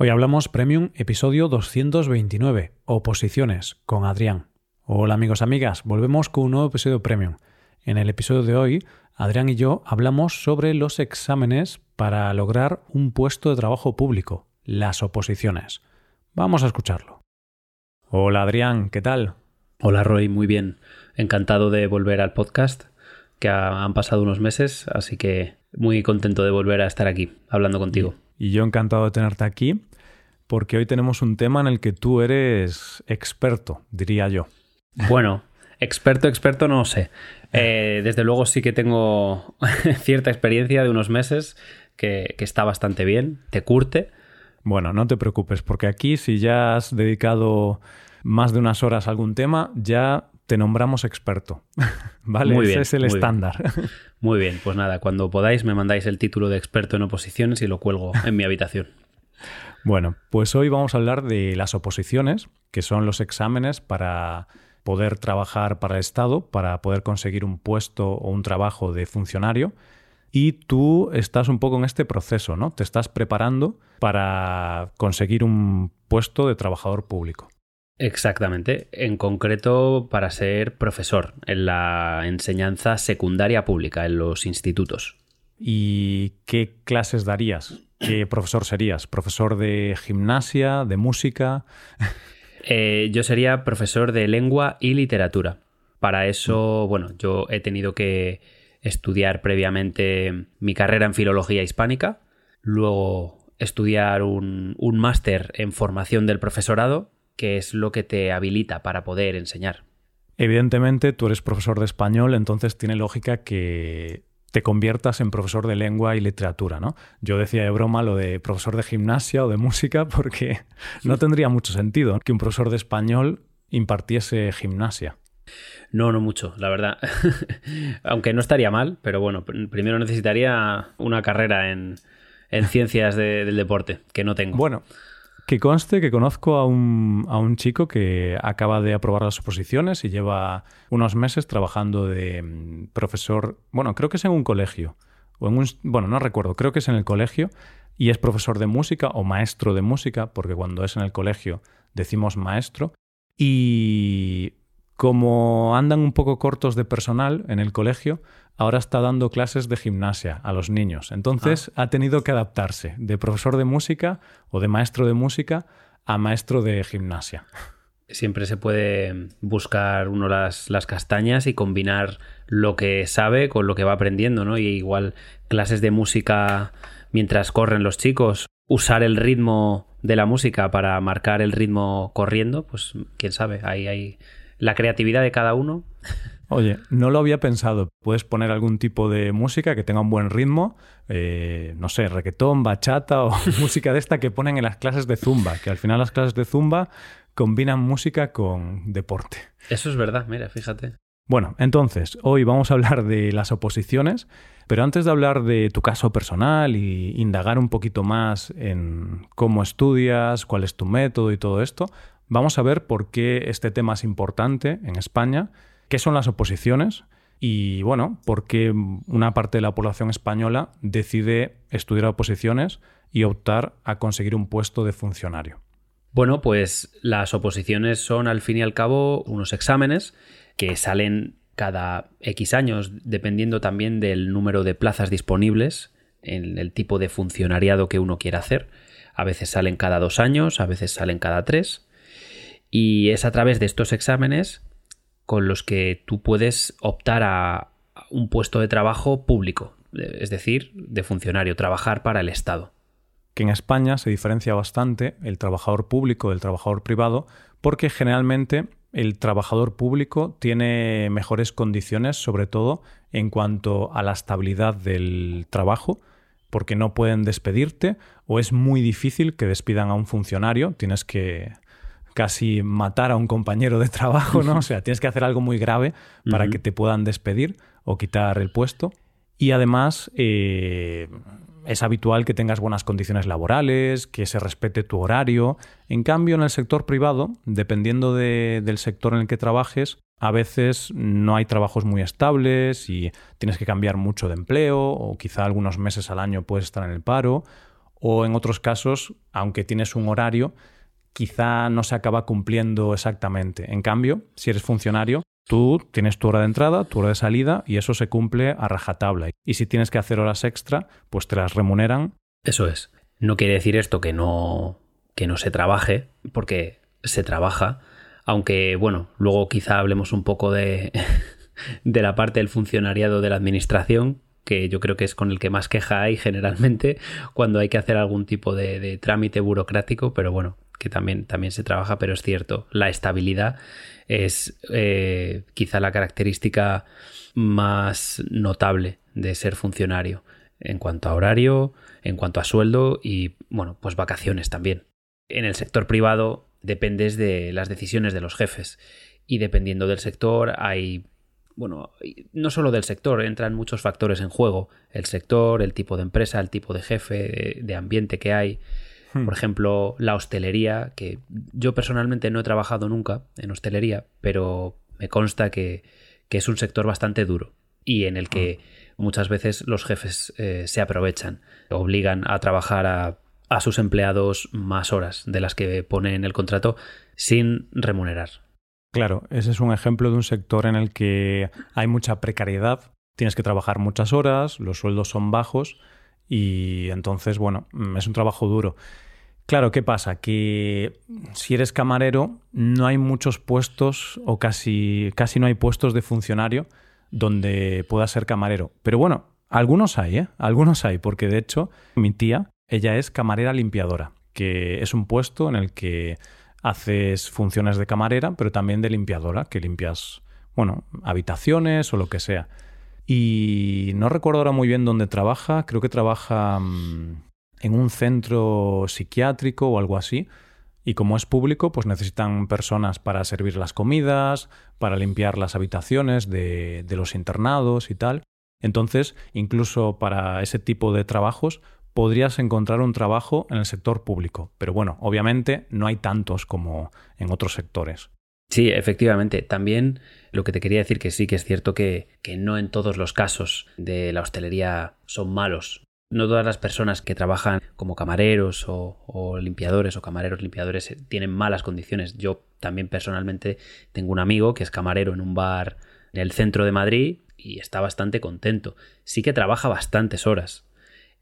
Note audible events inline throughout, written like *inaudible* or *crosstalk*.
Hoy hablamos Premium, episodio 229, Oposiciones, con Adrián. Hola amigos, amigas, volvemos con un nuevo episodio Premium. En el episodio de hoy, Adrián y yo hablamos sobre los exámenes para lograr un puesto de trabajo público, las oposiciones. Vamos a escucharlo. Hola Adrián, ¿qué tal? Hola Roy, muy bien. Encantado de volver al podcast, que han pasado unos meses, así que muy contento de volver a estar aquí hablando contigo. Y yo encantado de tenerte aquí porque hoy tenemos un tema en el que tú eres experto, diría yo. Bueno, experto, experto no sé. Eh, desde luego sí que tengo *laughs* cierta experiencia de unos meses que, que está bastante bien, te curte. Bueno, no te preocupes, porque aquí si ya has dedicado más de unas horas a algún tema, ya te nombramos experto. *laughs* ¿Vale? Muy Ese es el muy estándar. Bien. *laughs* Muy bien, pues nada, cuando podáis me mandáis el título de experto en oposiciones y lo cuelgo en mi habitación. *laughs* Bueno, pues hoy vamos a hablar de las oposiciones, que son los exámenes para poder trabajar para el Estado, para poder conseguir un puesto o un trabajo de funcionario. Y tú estás un poco en este proceso, ¿no? Te estás preparando para conseguir un puesto de trabajador público. Exactamente, en concreto para ser profesor en la enseñanza secundaria pública en los institutos. ¿Y qué clases darías? ¿Qué profesor serías? ¿Profesor de gimnasia, de música? *laughs* Eh, yo sería profesor de lengua y literatura. Para eso, bueno, yo he tenido que estudiar previamente mi carrera en filología hispánica, luego estudiar un, un máster en formación del profesorado, que es lo que te habilita para poder enseñar. Evidentemente, tú eres profesor de español, entonces tiene lógica que te conviertas en profesor de lengua y literatura, ¿no? Yo decía de broma lo de profesor de gimnasia o de música *laughs* porque no tendría mucho sentido que un profesor de español impartiese gimnasia. No, no mucho, la verdad. *laughs* Aunque no estaría mal, pero bueno, primero necesitaría una carrera en, en ciencias de, del deporte, que no tengo. Bueno, que conste que conozco a un, a un, chico que acaba de aprobar las oposiciones y lleva unos meses trabajando de mm, profesor, bueno, creo que es en un colegio, o en un, bueno, no recuerdo, creo que es en el colegio, y es profesor de música o maestro de música, porque cuando es en el colegio decimos maestro, y como andan un poco cortos de personal en el colegio, ahora está dando clases de gimnasia a los niños. Entonces ah. ha tenido que adaptarse de profesor de música o de maestro de música a maestro de gimnasia. Siempre se puede buscar uno las, las castañas y combinar lo que sabe con lo que va aprendiendo, ¿no? Y igual clases de música mientras corren los chicos, usar el ritmo de la música para marcar el ritmo corriendo, pues quién sabe, ahí hay la creatividad de cada uno. Oye, no lo había pensado. Puedes poner algún tipo de música que tenga un buen ritmo, eh, no sé, reggaetón, bachata o *laughs* música de esta que ponen en las clases de zumba, que al final las clases de zumba combinan música con deporte. Eso es verdad, mira, fíjate. Bueno, entonces, hoy vamos a hablar de las oposiciones, pero antes de hablar de tu caso personal y indagar un poquito más en cómo estudias, cuál es tu método y todo esto, Vamos a ver por qué este tema es importante en España, qué son las oposiciones y, bueno, por qué una parte de la población española decide estudiar oposiciones y optar a conseguir un puesto de funcionario. Bueno, pues las oposiciones son al fin y al cabo unos exámenes que salen cada X años, dependiendo también del número de plazas disponibles en el tipo de funcionariado que uno quiera hacer. A veces salen cada dos años, a veces salen cada tres. Y es a través de estos exámenes con los que tú puedes optar a un puesto de trabajo público, es decir, de funcionario, trabajar para el Estado. Que en España se diferencia bastante el trabajador público del trabajador privado porque generalmente el trabajador público tiene mejores condiciones, sobre todo en cuanto a la estabilidad del trabajo, porque no pueden despedirte o es muy difícil que despidan a un funcionario, tienes que casi matar a un compañero de trabajo, ¿no? *laughs* O sea, tienes que hacer algo muy grave para que te puedan despedir o quitar el puesto. Y además eh, es habitual que tengas buenas condiciones laborales, que se respete tu horario. En cambio, en el sector privado, dependiendo de, del sector en el que trabajes, a veces no hay trabajos muy estables y tienes que cambiar mucho de empleo o quizá algunos meses al año puedes estar en el paro o en otros casos, aunque tienes un horario, quizá no se acaba cumpliendo exactamente. En cambio, si eres funcionario, tú tienes tu hora de entrada, tu hora de salida y eso se cumple a rajatabla. Y si tienes que hacer horas extra, pues te las remuneran. Eso es. No quiere decir esto que no que no se trabaje, porque se trabaja, aunque bueno, luego quizá hablemos un poco de *laughs* de la parte del funcionariado de la administración, que yo creo que es con el que más queja hay generalmente cuando hay que hacer algún tipo de, trámite burocrático, pero bueno, que también, también se trabaja, pero es cierto, la estabilidad es eh, quizá la característica más notable de ser funcionario en cuanto a horario, en cuanto a sueldo y, bueno, pues vacaciones también. En el sector privado dependes de las decisiones de los jefes y dependiendo del sector hay bueno, no solo del sector, entran muchos factores en juego. El sector, el tipo de empresa, el tipo de jefe, de, ambiente que hay. Hmm. Por ejemplo, la hostelería, que yo personalmente no he trabajado nunca en hostelería, pero me consta que, es un sector bastante duro y en el que ah. muchas veces los jefes eh, se aprovechan, obligan a trabajar a, a sus empleados más horas de las que pone en el contrato sin remunerar. Claro, ese es un ejemplo de un sector en el que hay mucha precariedad, tienes que trabajar muchas horas, los sueldos son bajos y entonces, bueno, mm, es un trabajo duro. Claro, ¿qué pasa? Que si eres camarero no hay muchos puestos o casi, casi no hay puestos de funcionario donde puedas ser camarero. Pero bueno, algunos hay, ¿eh? Algunos hay, porque de hecho mi tía, ella es camarera limpiadora, que es un puesto en el que haces funciones de camarera, pero también de limpiadora, que limpias, bueno, habitaciones o lo que sea. Y no recuerdo ahora muy bien dónde trabaja, creo que trabaja mm, en un centro psiquiátrico o algo así. Y como es público, pues necesitan personas para servir las comidas, para limpiar las habitaciones de, de los internados y tal. Entonces, incluso para ese tipo de trabajos, podrías encontrar un trabajo en el sector público. Pero bueno, obviamente no hay tantos como en otros sectores. Sí, efectivamente. También lo que te quería decir que sí que es cierto que, no en todos los casos de la hostelería son malos. No todas las personas que trabajan como camareros o, limpiadores o camareros limpiadores eh, tienen malas condiciones. Yo también personalmente tengo un amigo que es camarero en un bar en el centro de Madrid y está bastante contento. Sí que trabaja bastantes horas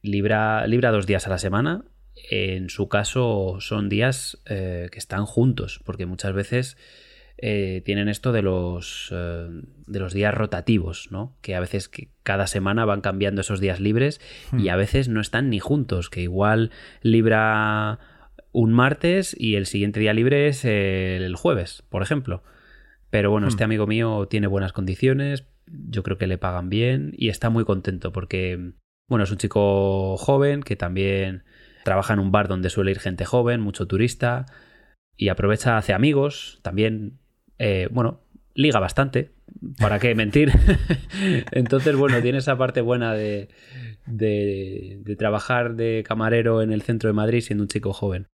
libra, libra dos días a la semana. En su caso son días eh, que están juntos, porque muchas veces eh, tienen esto de los, eh, de los días rotativos, ¿no? Que a veces que cada semana van cambiando esos días libres y hmm. a veces no están ni juntos, que igual libra un martes y el siguiente día libre es el jueves, por ejemplo. Pero bueno, este hmm. amigo mío tiene buenas condiciones, yo creo que le pagan bien y está muy contento porque bueno, es un chico joven que también trabaja en un bar donde suele ir gente joven, mucho turista, y aprovecha, hace amigos, también, eh, bueno, liga bastante, ¿para qué mentir? *laughs* Entonces, bueno, tiene esa parte buena de, de, de trabajar de camarero en el centro de Madrid siendo un chico joven.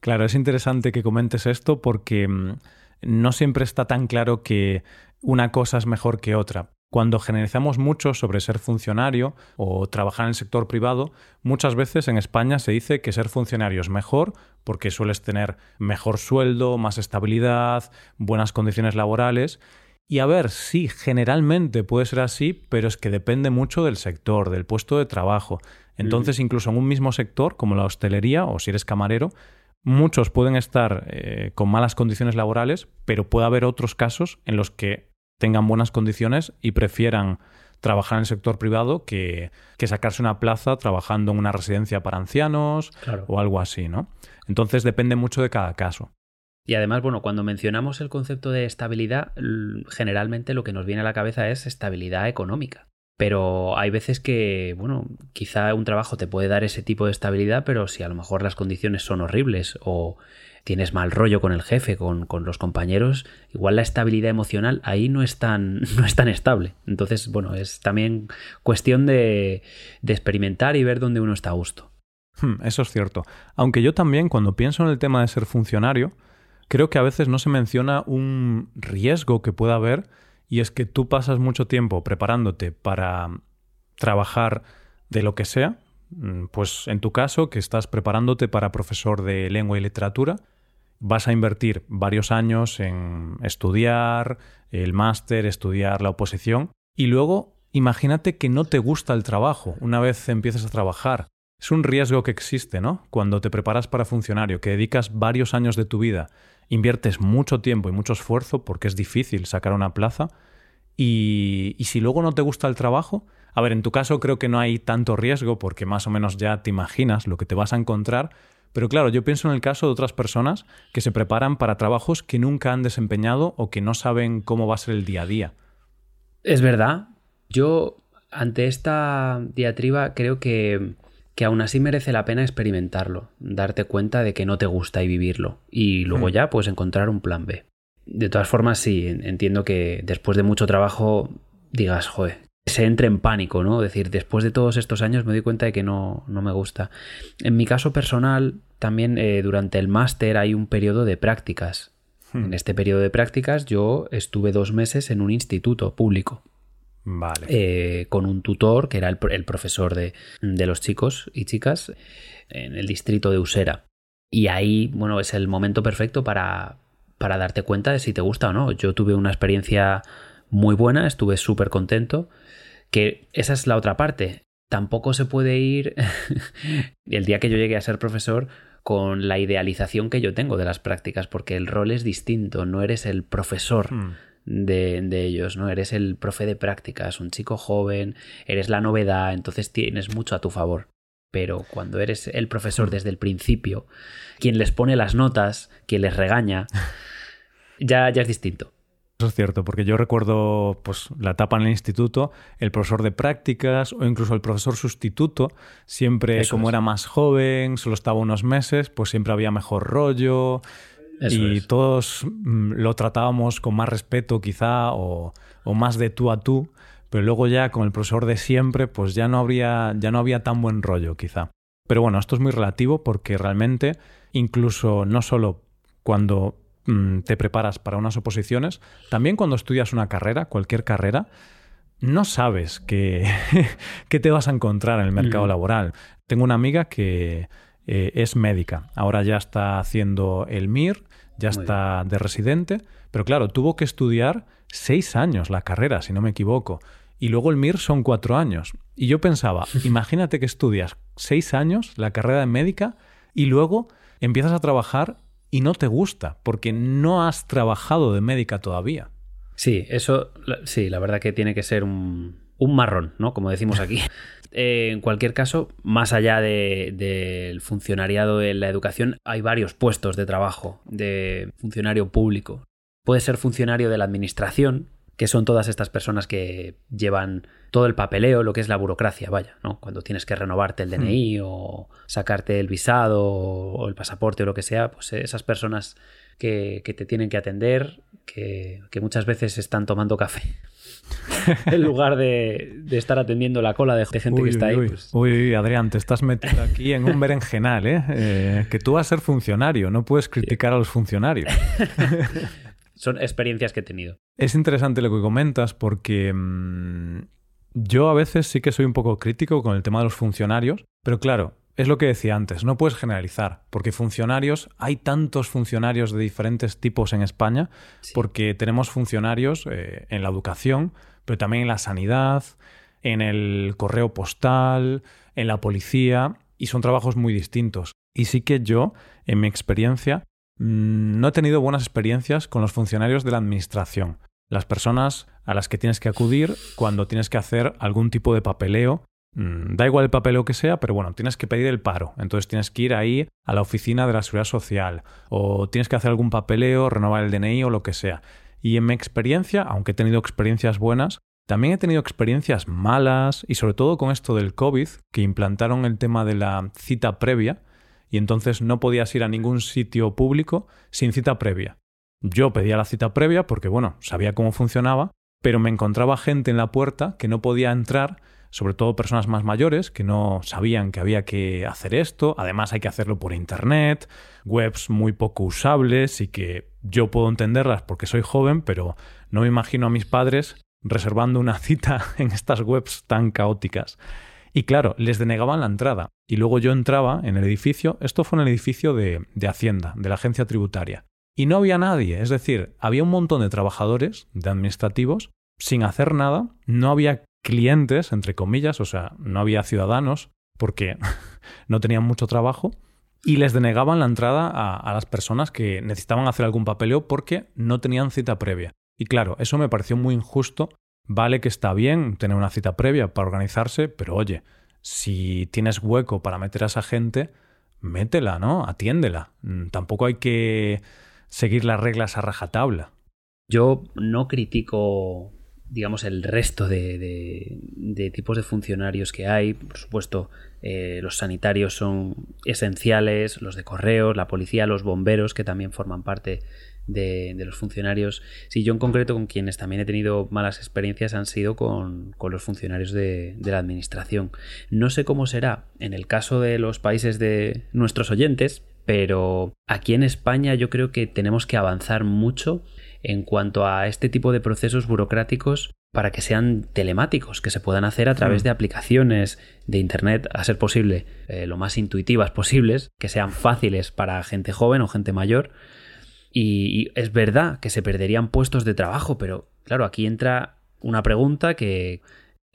Claro, es interesante que comentes esto porque mm, no siempre está tan claro que una cosa es mejor que otra. Cuando generalizamos mucho sobre ser funcionario o trabajar en el sector privado, muchas veces en España se dice que ser funcionario es mejor porque sueles tener mejor sueldo, más estabilidad, buenas condiciones laborales. Y a ver, sí, generalmente puede ser así, pero es que depende mucho del sector, del puesto de trabajo. Entonces, incluso en un mismo sector, como la hostelería o si eres camarero, muchos pueden estar eh, con malas condiciones laborales, pero puede haber otros casos en los que tengan buenas condiciones y prefieran trabajar en el sector privado que, sacarse una plaza trabajando en una residencia para ancianos o algo así, ¿no? Entonces depende mucho de cada caso. Y además, bueno, cuando mencionamos el concepto de estabilidad, generalmente lo que nos viene a la cabeza es estabilidad económica. Pero hay veces que, bueno, quizá un trabajo te puede dar ese tipo de estabilidad, pero si a lo mejor las condiciones son horribles o tienes mal rollo con el jefe, con, los compañeros, igual la estabilidad emocional ahí no es tan, *laughs* no es tan estable. Entonces, bueno, es también cuestión de, de experimentar y ver dónde uno está a gusto. Hmm, eso es cierto. Aunque yo también, cuando pienso en el tema de ser funcionario, creo que a veces no se menciona un riesgo que pueda haber y es que tú pasas mucho tiempo preparándote para trabajar de lo que sea, Mm, pues en tu caso, que estás preparándote para profesor de lengua y literatura, vas a invertir varios años en estudiar el máster, estudiar la oposición y luego imagínate que no te gusta el trabajo una vez empiezas a trabajar. Es un riesgo que existe, ¿no? Cuando te preparas para funcionario, que dedicas varios años de tu vida, inviertes mucho tiempo y mucho esfuerzo porque es difícil sacar una plaza y, y si luego no te gusta el trabajo, a ver, en tu caso creo que no hay tanto riesgo porque más o menos ya te imaginas lo que te vas a encontrar, pero claro, yo pienso en el caso de otras personas que se preparan para trabajos que nunca han desempeñado o que no saben cómo va a ser el día a día. Es verdad. Yo, ante esta diatriba, creo que, que aún así merece la pena experimentarlo, darte cuenta de que no te gusta y vivirlo, y luego hmm. ya, pues encontrar un plan B. De todas formas, sí, entiendo que después de mucho trabajo digas, joder, se entre en pánico, ¿no? Es decir, después de todos estos años me doy cuenta de que no, no me gusta. En mi caso personal, también eh, durante el máster hay un periodo de prácticas. Hmm. En este periodo de prácticas yo estuve dos meses en un instituto público. Vale. Eh, con un tutor que era el, profesor de, de, los chicos y chicas en el distrito de Usera. Y ahí, bueno, es el momento perfecto para, para darte cuenta de si te gusta o no. Yo tuve una experiencia muy buena, estuve súper contento que esa es la otra parte. Tampoco se puede ir *laughs* el día que yo llegue a ser profesor con la idealización que yo tengo de las prácticas, porque el rol es distinto, no eres el profesor. Hmm. De, de, ellos, ¿no? Eres el profe de prácticas, un chico joven, eres la novedad, entonces tienes mucho a tu favor. Pero cuando eres el profesor desde el principio, quien les pone las notas, quien les regaña, *laughs* ya, ya es distinto. Eso es cierto, porque yo recuerdo pues, la etapa en el instituto, el profesor de prácticas o incluso el profesor sustituto, siempre como era más joven, solo estaba unos meses, pues siempre había mejor rollo y todos mm, lo tratábamos con más respeto quizá o, o, más de tú a tú, pero luego ya con el profesor de siempre, pues ya no, habría, ya no había tan buen rollo quizá. Pero bueno, esto es muy relativo porque realmente incluso no solo cuando Mm, te preparas para unas oposiciones, también cuando estudias una carrera, cualquier carrera, no sabes qué, *laughs* te vas a encontrar en el mercado laboral. Tengo una amiga que eh, es médica, ahora ya está haciendo el MIR, ya está de residente, pero claro, tuvo que estudiar seis años la carrera, si no me equivoco, y luego el MIR son cuatro años. Y yo pensaba, *laughs* imagínate que estudias seis años la carrera de médica y luego empiezas a trabajar y no te gusta porque no has trabajado de médica todavía. Sí, eso, sí, la verdad que tiene que ser un, marrón, ¿no? Como decimos aquí. *laughs* Eh, en cualquier caso, más allá del funcionariado de la educación, hay varios puestos de trabajo de funcionario público. Puede ser funcionario de la administración, que son todas estas personas que llevan todo el papeleo, lo que es la burocracia, vaya, ¿no? Cuando tienes que renovarte el DNI hmm. o sacarte el visado o el pasaporte o lo que sea, pues esas personas que, te tienen que atender, que, muchas veces están tomando café. *laughs* en lugar de, estar atendiendo la cola de, gente que está ahí. Pues uy, Adrián, te estás metiendo aquí en un berenjenal, ¿eh? *laughs* ¿eh? Que tú vas a ser funcionario, no puedes criticar a los funcionarios. *laughs* son experiencias que he tenido. Es interesante lo que comentas porque mm, yo a veces sí que soy un poco crítico con el tema de los funcionarios, pero claro, es lo que decía antes, no puedes generalizar, porque funcionarios, hay tantos funcionarios de diferentes tipos en España, porque tenemos funcionarios eh, en la educación, pero también en la sanidad, en el correo postal, en la policía, y son trabajos muy distintos. Y sí que yo, en mi experiencia, Mm, no he tenido buenas experiencias con los funcionarios de la administración, las personas a las que tienes que acudir cuando tienes que hacer algún tipo de papeleo. Mm, da igual el papeleo que sea, pero bueno, tienes que pedir el paro. Entonces tienes que ir ahí a la oficina de la seguridad social o tienes que hacer algún papeleo, renovar el DNI o lo que sea. Y en mi experiencia, aunque he tenido experiencias buenas, también he tenido experiencias malas y sobre todo con esto del COVID, que implantaron el tema de la cita previa, y entonces no podías ir a ningún sitio público sin cita previa. Yo pedía la cita previa porque, bueno, sabía cómo funcionaba, pero me encontraba gente en la puerta que no podía entrar, sobre todo personas más mayores que no sabían que había que hacer esto, además hay que hacerlo por Internet, webs muy poco usables y que yo puedo entenderlas porque soy joven, pero no me imagino a mis padres reservando una *laughs* cita en estas webs tan caóticas. Y claro, les denegaban la entrada. Y luego yo entraba en el edificio, esto fue en el edificio de, de Hacienda, de la agencia tributaria. Y no había nadie, es decir, había un montón de trabajadores, de administrativos, sin hacer nada, no había clientes, entre comillas, o sea, no había ciudadanos, porque *laughs* no tenían mucho trabajo, y les denegaban la entrada a, las personas que necesitaban hacer algún papeleo porque no tenían cita previa. Y claro, eso me pareció muy injusto. Vale que está bien tener una cita previa para organizarse, pero oye, si tienes hueco para meter a esa gente, métela, ¿no? Atiéndela. Mm, tampoco hay que seguir las reglas a rajatabla. Yo no critico digamos, el resto de, tipos de funcionarios que hay. Por supuesto, eh, los sanitarios son esenciales, los de correos, la policía, los bomberos, que también forman parte de, los funcionarios. Sí, yo en concreto con quienes también he tenido malas experiencias han sido con, con los funcionarios de, de la administración. No sé cómo será en el caso de los países de nuestros oyentes, pero aquí en España yo creo que tenemos que avanzar mucho en cuanto a este tipo de procesos burocráticos para que sean telemáticos, que se puedan hacer a través mm. de aplicaciones de Internet, a ser posible, eh, lo más intuitivas posibles, que sean fáciles para gente joven o gente mayor. Y, es verdad que se perderían puestos de trabajo, pero claro, aquí entra una pregunta que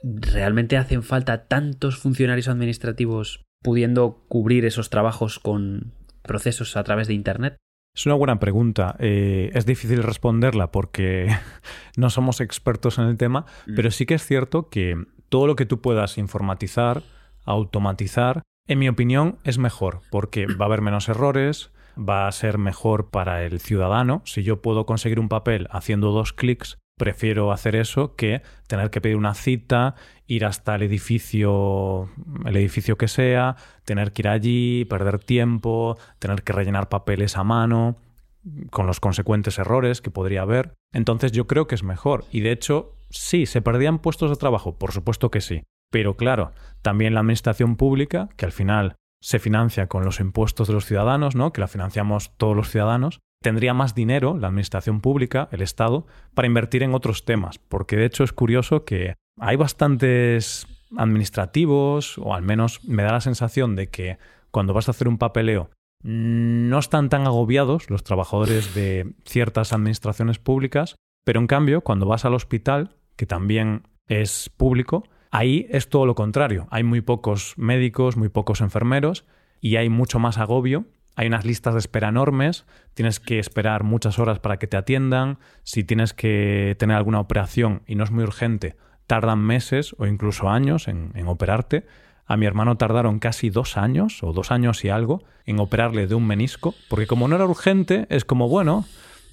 realmente hacen falta tantos funcionarios administrativos pudiendo cubrir esos trabajos con procesos a través de Internet. Es una buena pregunta. Eh, es difícil responderla porque *laughs* no somos expertos en el tema, mm. pero sí que es cierto que todo lo que tú puedas informatizar, automatizar, en mi opinión es mejor porque va a haber menos errores, va a ser mejor para el ciudadano. Si yo puedo conseguir un papel haciendo dos clics, prefiero hacer eso que tener que pedir una cita, ir hasta el edificio, el edificio que sea, tener que ir allí, perder tiempo, tener que rellenar papeles a mano, con los consecuentes errores que podría haber. Entonces yo creo que es mejor. Y de hecho, sí, se perdían puestos de trabajo, por supuesto que sí. Pero claro, también la administración pública, que al final se financia con los impuestos de los ciudadanos, ¿no? Que la financiamos todos los ciudadanos, tendría más dinero, la administración pública, el Estado, para invertir en otros temas. Porque de hecho es curioso que hay bastantes administrativos, o al menos me da la sensación de que cuando vas a hacer un papeleo no están tan agobiados los trabajadores de ciertas administraciones públicas, pero en cambio cuando vas al hospital, que también es público, ahí es todo lo contrario. Hay muy pocos médicos, muy pocos enfermeros y hay mucho más agobio. Hay unas listas de espera enormes, tienes que esperar muchas horas para que te atiendan, si tienes que tener alguna operación y no es muy urgente, tardan meses o incluso años en, operarte. A mi hermano tardaron casi dos años o dos años y algo en operarle de un menisco, porque como no era urgente, es como, bueno,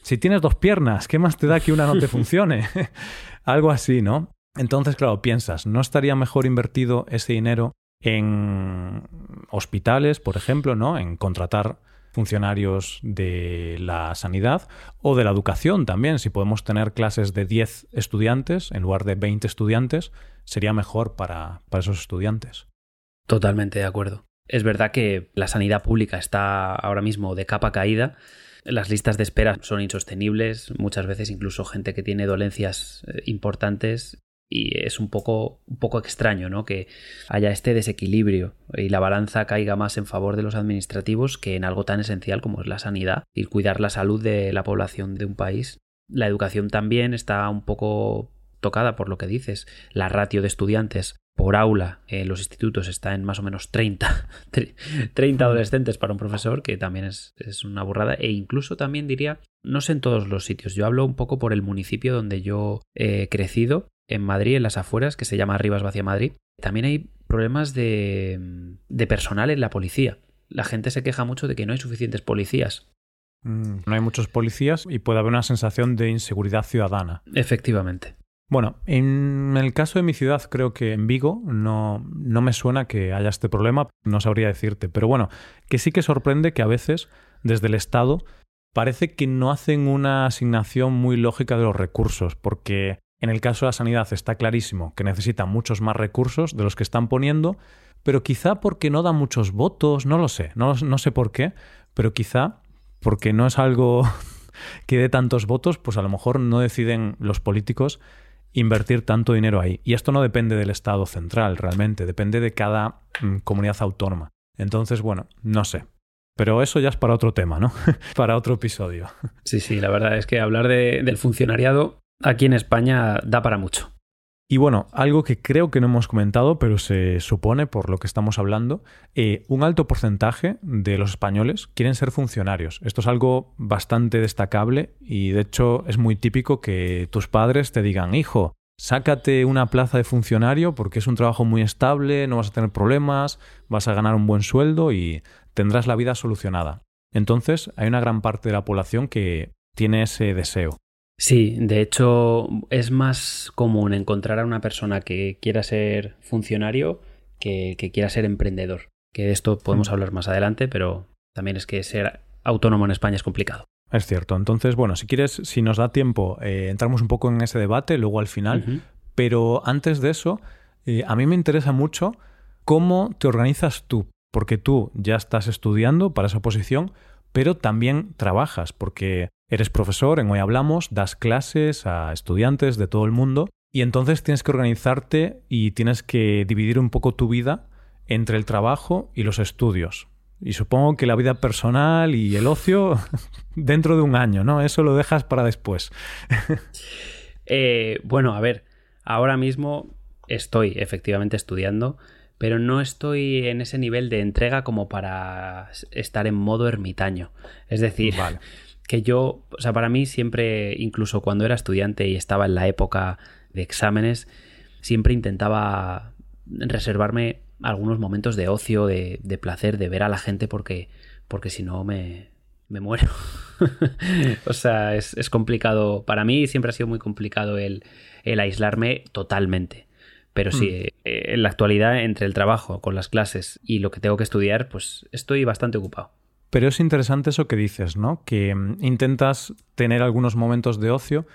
si tienes dos piernas, ¿qué más te da que una no te funcione? *laughs* algo así, ¿no? Entonces, claro, piensas, ¿no estaría mejor invertido ese dinero en hospitales, por ejemplo, ¿no? En contratar funcionarios de la sanidad o de la educación también. Si podemos tener clases de 10 estudiantes en lugar de 20 estudiantes, sería mejor para, para esos estudiantes. Totalmente de acuerdo. Es verdad que la sanidad pública está ahora mismo de capa caída. Las listas de espera son insostenibles, muchas veces incluso gente que tiene dolencias eh, importantes y es un poco, un poco extraño ¿no? que haya este desequilibrio y la balanza caiga más en favor de los administrativos que en algo tan esencial como es la sanidad y cuidar la salud de la población de un país. La educación también está un poco tocada por lo que dices. La ratio de estudiantes por aula en los institutos está en más o menos 30, 30 *laughs* adolescentes para un profesor, que también es, es, una burrada. E incluso también diría, no sé en todos los sitios, yo hablo un poco por el municipio donde yo he crecido en Madrid, en las afueras, que se llama Rivas Vacía Madrid, también hay problemas de, de personal en la policía. La gente se queja mucho de que no hay suficientes policías. Mm, no hay muchos policías y puede haber una sensación de inseguridad ciudadana. Efectivamente. Bueno, en el caso de mi ciudad, creo que en Vigo no, no me suena que haya este problema, no sabría decirte. Pero bueno, que sí que sorprende que a veces desde el Estado parece que no hacen una asignación muy lógica de los recursos, porque en el caso de la sanidad está clarísimo que necesita muchos más recursos de los que están poniendo, pero quizá porque no da muchos votos, no lo sé, no, no sé por qué, pero quizá porque no es algo *laughs* que dé tantos votos, pues a lo mejor no deciden los políticos invertir tanto dinero ahí. Y esto no depende del Estado central, realmente, depende de cada mm, comunidad autónoma. Entonces, bueno, no sé. Pero eso ya es para otro tema, ¿no? *laughs* para otro episodio. Sí, sí, la verdad es que hablar del funcionariado aquí en España da para mucho. Y bueno, algo que creo que no hemos comentado, pero se supone por lo que estamos hablando, eh, un alto porcentaje de los españoles quieren ser funcionarios. Esto es algo bastante destacable y de hecho es muy típico que tus padres te digan, hijo, sácate una plaza de funcionario porque es un trabajo muy estable, no vas a tener problemas, vas a ganar un buen sueldo y tendrás la vida solucionada. Entonces hay una gran parte de la población que tiene ese deseo. Sí, de hecho es más común encontrar a una persona que quiera ser funcionario que que quiera ser emprendedor. Que de esto podemos mm. hablar más adelante, pero también es que ser autónomo en España es complicado. Es cierto. Entonces, bueno, si quieres, si nos da tiempo, eh, entramos un poco en ese debate, luego al final. Pero antes de eso, eh, a mí me interesa mucho cómo te organizas tú, porque tú ya estás estudiando para esa posición, pero también trabajas, porque Eres profesor, en Hoy Hablamos, das clases a estudiantes de todo el mundo y entonces tienes que organizarte y tienes que dividir un poco tu vida entre el trabajo y los estudios. Y supongo que la vida personal y el ocio *laughs* dentro de un año, ¿no? Eso lo dejas para después. *laughs* Eh, bueno, a ver, ahora mismo estoy efectivamente estudiando, pero no estoy en ese nivel de entrega como para estar en modo ermitaño. Es decir, vale *laughs* que yo, o sea, para mí siempre, incluso cuando era estudiante y estaba en la época de exámenes, siempre intentaba reservarme algunos momentos de ocio, de, placer, de ver a la gente, porque, porque si no me, me muero. *laughs* o sea, es, complicado. Para mí siempre ha sido muy complicado el, el aislarme totalmente. Pero sí, hmm. eh, en la actualidad, entre el trabajo, con las clases y lo que tengo que estudiar, pues estoy bastante ocupado. Pero es interesante eso que dices, ¿no? Que mm, intentas tener algunos momentos de ocio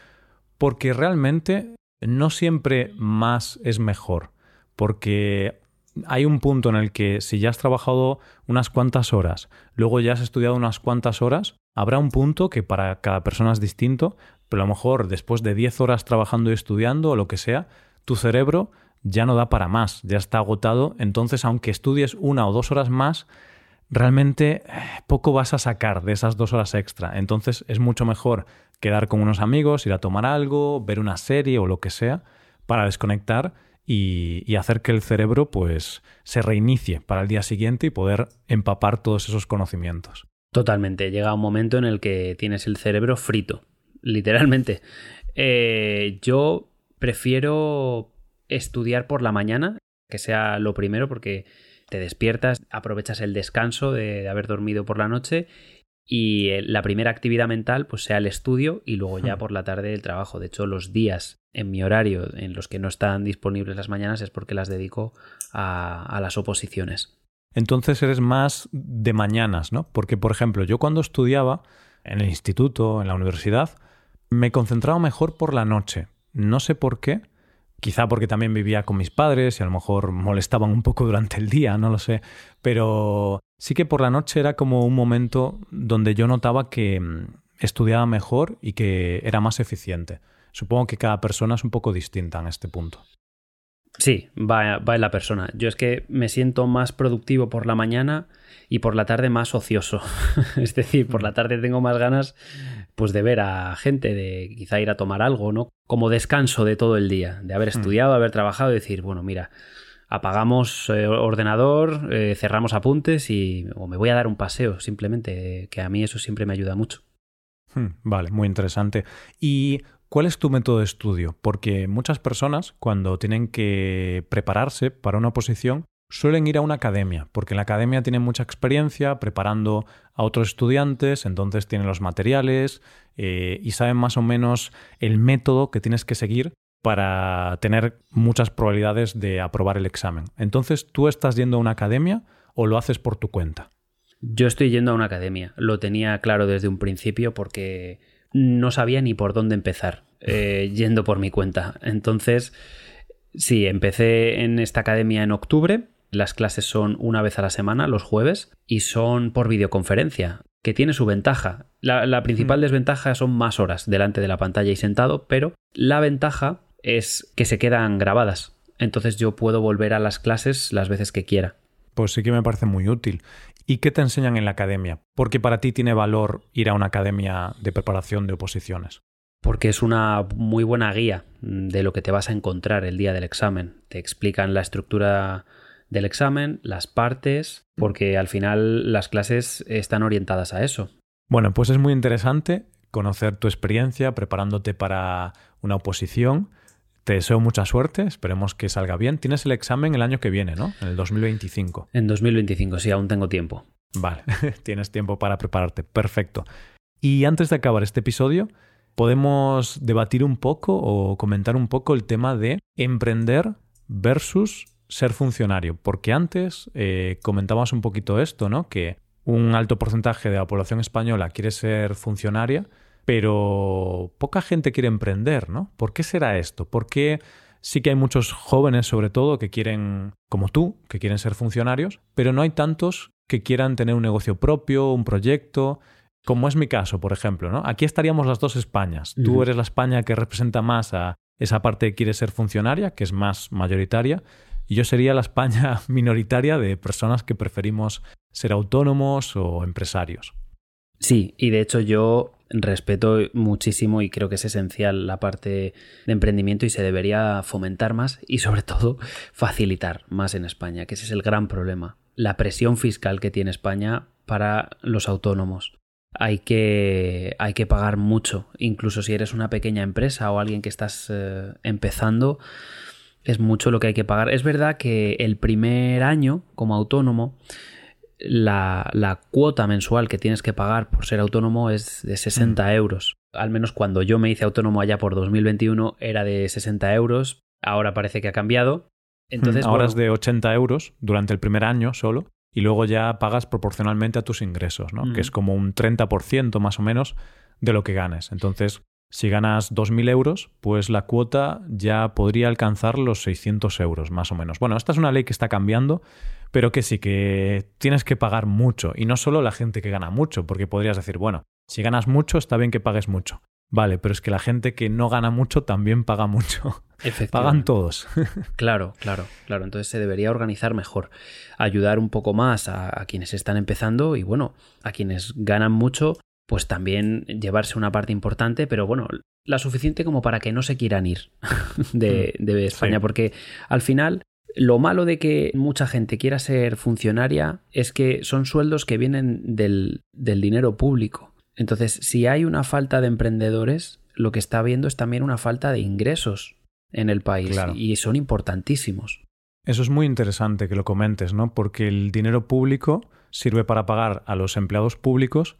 porque realmente no siempre más es mejor. Porque hay un punto en el que si ya has trabajado unas cuantas horas, luego ya has estudiado unas cuantas horas, habrá un punto que para cada persona es distinto, pero a lo mejor después de 10 horas trabajando y estudiando o lo que sea, tu cerebro ya no da para más, ya está agotado, entonces aunque estudies una o dos horas más, realmente eh, poco vas a sacar de esas dos horas extra. Entonces es mucho mejor quedar con unos amigos, ir a tomar algo, ver una serie o lo que sea, para desconectar y, hacer que el cerebro pues se reinicie para el día siguiente y poder empapar todos esos conocimientos. Totalmente. Llega un momento en el que tienes el cerebro frito, literalmente. Eh, yo prefiero estudiar por la mañana, que sea lo primero, porque te despiertas, aprovechas el descanso de, haber dormido por la noche y eh, la primera actividad mental pues sea el estudio y luego ya hmm. por la tarde el trabajo. De hecho, los días en mi horario en los que no están disponibles las mañanas es porque las dedico a, a las oposiciones. Entonces eres más de mañanas, ¿no? Porque, por ejemplo, yo cuando estudiaba en el instituto, en la universidad, me concentraba mejor por la noche. No sé por qué, Quizá porque también vivía con mis padres y a lo mejor molestaban un poco durante el día, no lo sé. Pero sí que por la noche era como un momento donde yo notaba que mm, estudiaba mejor y que era más eficiente. Supongo que cada persona es un poco distinta en este punto. Sí, va, va en la persona. Yo es que me siento más productivo por la mañana y por la tarde más ocioso. *laughs* es decir, por la tarde tengo más ganas pues de ver a gente, de quizá ir a tomar algo, ¿no? Como descanso de todo el día, de haber mm. estudiado, haber trabajado y decir, bueno, mira, apagamos eh, ordenador, eh, cerramos apuntes y o me voy a dar un paseo, simplemente, que a mí eso siempre me ayuda mucho. Hmm, vale, muy interesante. ¿Y cuál es tu método de estudio? Porque muchas personas, cuando tienen que prepararse para una oposición, suelen ir a una academia, porque en la academia tienen mucha experiencia preparando a otros estudiantes, entonces tienen los materiales eh, y saben más o menos el método que tienes que seguir para tener muchas probabilidades de aprobar el examen. Entonces, ¿tú estás yendo a una academia o lo haces por tu cuenta? Yo estoy yendo a una academia. Lo tenía claro desde un principio porque no sabía ni por dónde empezar eh, yendo por mi cuenta. Entonces, sí, empecé en esta academia en octubre las clases son una vez a la semana, los jueves, y son por videoconferencia, que tiene su ventaja. La, principal mm. desventaja son más horas delante de la pantalla y sentado, pero la ventaja es que se quedan grabadas. Entonces yo puedo volver a las clases las veces que quiera. Pues sí que me parece muy útil. ¿Y qué te enseñan en la academia? Porque para ti tiene valor ir a una academia de preparación de oposiciones. Porque es una muy buena guía de lo que te vas a encontrar el día del examen. Te explican la estructura del examen, las partes, porque al final las clases están orientadas a eso. Bueno, pues es muy interesante conocer tu experiencia preparándote para una oposición. Te deseo mucha suerte, esperemos que salga bien. Tienes el examen el año que viene, ¿no? En el 2025. En 2025, sí, aún tengo tiempo. Vale, *laughs* tienes tiempo para prepararte. Perfecto. Y antes de acabar este episodio, podemos debatir un poco o comentar un poco el tema de emprender versus ser funcionario. Porque antes eh, comentábamos un poquito esto, ¿no? Que un alto porcentaje de la población española quiere ser funcionaria, pero poca gente quiere emprender, ¿no? ¿Por qué será esto? ¿Por qué sí que hay muchos jóvenes, sobre todo, que quieren, como tú, que quieren ser funcionarios, pero no hay tantos que quieran tener un negocio propio, un proyecto, como es mi caso, por ejemplo, ¿no? Aquí estaríamos las dos Españas. Tú eres la España que representa más a esa parte que quiere ser funcionaria, que es más mayoritaria, y yo sería la España *laughs* minoritaria de personas que preferimos ser autónomos o empresarios. Sí, y de hecho yo respeto muchísimo y creo que es esencial la parte de emprendimiento y se debería fomentar más y sobre todo facilitar más en España, que ese es el gran problema. La presión fiscal que tiene España para los autónomos. Hay que, hay que pagar mucho, incluso si eres una pequeña empresa o alguien que estás eh, empezando, es mucho lo que hay que pagar. Es verdad que el primer año como autónomo, la, cuota mensual que tienes que pagar por ser autónomo es de 60 mm. euros. Al menos cuando yo me hice autónomo allá por 2021 era de 60 euros. Ahora parece que ha cambiado. Entonces, Ahora es de 80 euros durante el primer año solo y luego ya pagas proporcionalmente a tus ingresos, ¿no? Que es como un 30% más o menos de lo que ganes. Entonces, si ganas 2.000 euros, pues la cuota ya podría alcanzar los 600 euros, más o menos. Bueno, esta es una ley que está cambiando, pero que sí que tienes que pagar mucho. Y no solo la gente que gana mucho, porque podrías decir, bueno, si ganas mucho, está bien que pagues mucho. Vale, pero es que la gente que no gana mucho también paga mucho. Pagan todos. *laughs* claro, claro, claro. Entonces se debería organizar mejor. Ayudar un poco más a, a, quienes están empezando y bueno, a quienes ganan mucho, pues también llevarse una parte importante, pero bueno, la suficiente como para que no se quieran ir *laughs* de, mm, España, porque al final lo malo de que mucha gente quiera ser funcionaria es que son sueldos que vienen del, dinero público. Entonces, si hay una falta de emprendedores, lo que está habiendo es también una falta de ingresos en el país y son importantísimos. Eso es muy interesante que lo comentes, ¿no? Porque el dinero público sirve para pagar a los empleados públicos,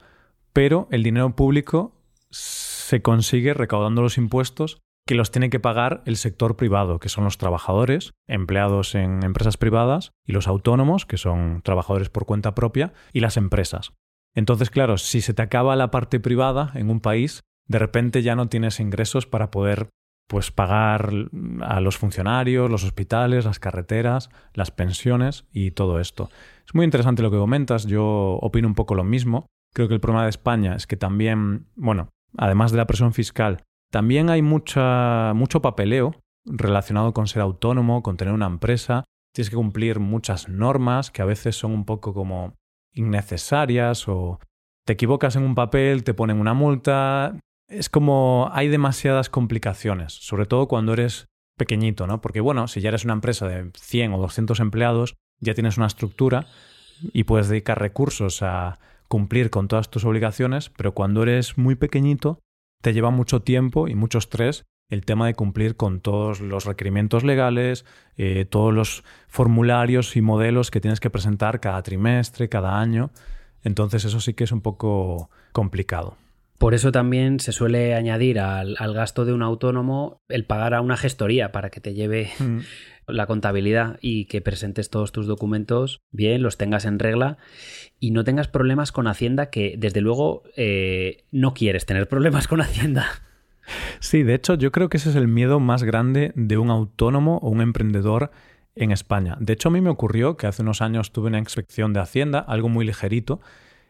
pero el dinero público se consigue recaudando los impuestos que los tiene que pagar el sector privado, que son los trabajadores, empleados en empresas privadas, y los autónomos, que son trabajadores por cuenta propia, y las empresas. Entonces, claro, si se te acaba la parte privada en un país, de repente ya no tienes ingresos para poder pues pagar a los funcionarios, los hospitales, las carreteras, las pensiones y todo esto. Es muy interesante lo que comentas, yo opino un poco lo mismo. Creo que el problema de España es que también, bueno, además de la presión fiscal, también hay mucha, mucho papeleo relacionado con ser autónomo, con tener una empresa. Tienes que cumplir muchas normas que a veces son un poco como innecesarias o te equivocas en un papel, te ponen una multa. Es como hay demasiadas complicaciones, sobre todo cuando eres pequeñito, ¿no? Porque bueno, si ya eres una empresa de 100 o 200 empleados, ya tienes una estructura y puedes dedicar recursos a cumplir con todas tus obligaciones, pero cuando eres muy pequeñito te lleva mucho tiempo y mucho estrés el tema de cumplir con todos los requerimientos legales, eh, todos los formularios y modelos que tienes que presentar cada trimestre, cada año. Entonces eso sí que es un poco complicado. Por eso también se suele añadir al, gasto de un autónomo el pagar a una gestoría para que te lleve mm. La contabilidad y que presentes todos tus documentos bien, los tengas en regla y no tengas problemas con Hacienda, que desde luego eh, no quieres tener problemas con Hacienda. Sí, de hecho yo creo que ese es el miedo más grande de un autónomo o un emprendedor en España. De hecho a mí me ocurrió que hace unos años tuve una inspección de Hacienda, algo muy ligerito,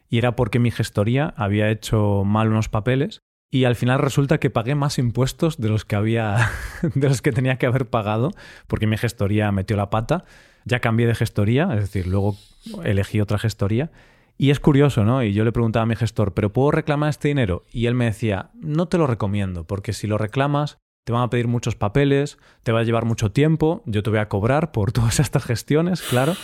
y era porque mi gestoría había hecho mal unos papeles y al final resulta que pagué más impuestos de los que había, *laughs* de los que tenía que haber pagado, porque mi gestoría metió la pata. Ya cambié de gestoría, es decir, luego elegí otra gestoría. Y es curioso, ¿no? Y yo le preguntaba a mi gestor, ¿pero puedo reclamar este dinero? Y él me decía, no te lo recomiendo, porque si lo reclamas, te van a pedir muchos papeles, te va a llevar mucho tiempo, yo te voy a cobrar por *laughs* todas estas gestiones, claro.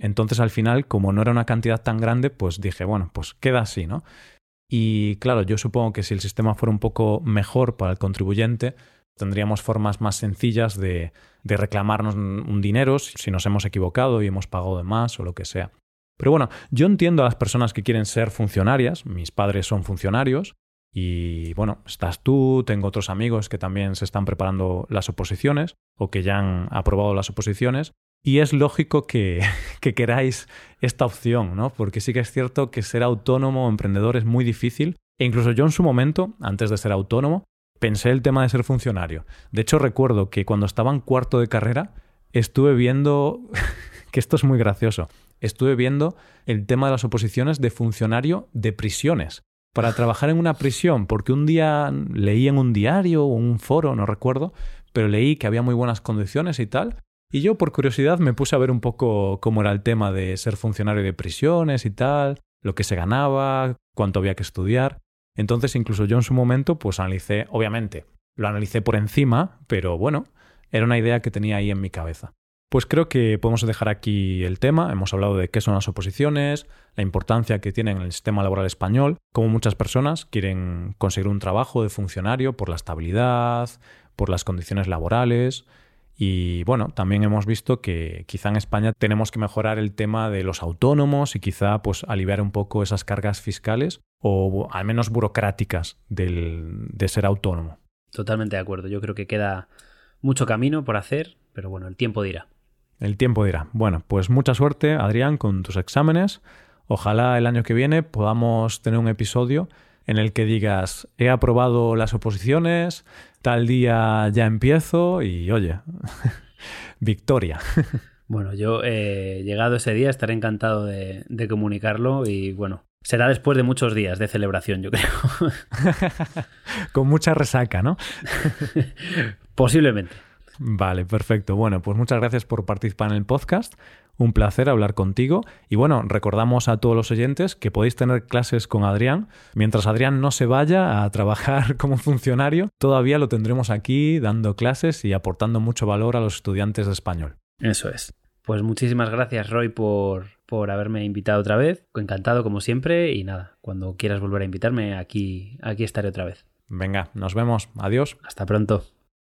Entonces al final, como no era una cantidad tan grande, pues dije, bueno, pues queda así, ¿no? Y claro, yo supongo que si el sistema fuera un poco mejor para el contribuyente, tendríamos formas más sencillas de, de reclamarnos un dinero si nos hemos equivocado y hemos pagado de más o lo que sea. Pero bueno, yo entiendo a las personas que quieren ser funcionarias, mis padres son funcionarios, y bueno, estás tú, tengo otros amigos que también se están preparando las oposiciones o que ya han aprobado las oposiciones, y es lógico que, *laughs* que, queráis esta opción, ¿no? Porque sí que es cierto que ser autónomo o emprendedor es muy difícil. E incluso yo en su momento, antes de ser autónomo, pensé el tema de ser funcionario. De hecho, recuerdo que cuando estaba en cuarto de carrera, estuve viendo, *laughs* que esto es muy gracioso, estuve viendo el tema de las oposiciones de funcionario de prisiones. Para trabajar en una prisión, porque un día leí en un diario o un foro, no recuerdo, pero leí que había muy buenas condiciones y tal, y yo por curiosidad me puse a ver un poco cómo era el tema de ser funcionario de prisiones y tal, lo que se ganaba, cuánto había que estudiar. Entonces incluso yo en su momento pues analicé, obviamente, lo analicé por encima, pero bueno, era una idea que tenía ahí en mi cabeza. Pues creo que podemos dejar aquí el tema. Hemos hablado de qué son las oposiciones, la importancia que tienen en el sistema laboral español, cómo muchas personas quieren conseguir un trabajo de funcionario por la estabilidad, por las condiciones laborales, y bueno, también hemos visto que quizá en España tenemos que mejorar el tema de los autónomos y quizá pues aliviar un poco esas cargas fiscales o al menos burocráticas del, de ser autónomo. Totalmente de acuerdo. Yo creo que queda mucho camino por hacer, pero bueno, el tiempo dirá. El tiempo dirá. Bueno, pues mucha suerte, Adrián, con tus exámenes. Ojalá el año que viene podamos tener un episodio en el que digas, he aprobado las oposiciones, tal día ya empiezo y oye, *laughs* victoria. *laughs* Bueno, yo eh, llegado ese día estaré encantado de, comunicarlo y bueno, será después de muchos días de celebración, yo creo. *laughs* Con mucha resaca, ¿no? Posiblemente. Vale, perfecto. Bueno, pues muchas gracias por participar en el podcast. Un placer hablar contigo. Y bueno, recordamos a todos los oyentes que podéis tener clases con Adrián. Mientras Adrián no se vaya a trabajar *laughs* como funcionario, todavía lo tendremos aquí dando clases y aportando mucho valor a los estudiantes de español. Eso es. Pues muchísimas gracias, Roy, por, por haberme invitado otra vez. Encantado, como siempre. Y nada, cuando quieras volver a invitarme, aquí, aquí estaré otra vez. Venga, nos vemos. Adiós. Hasta pronto.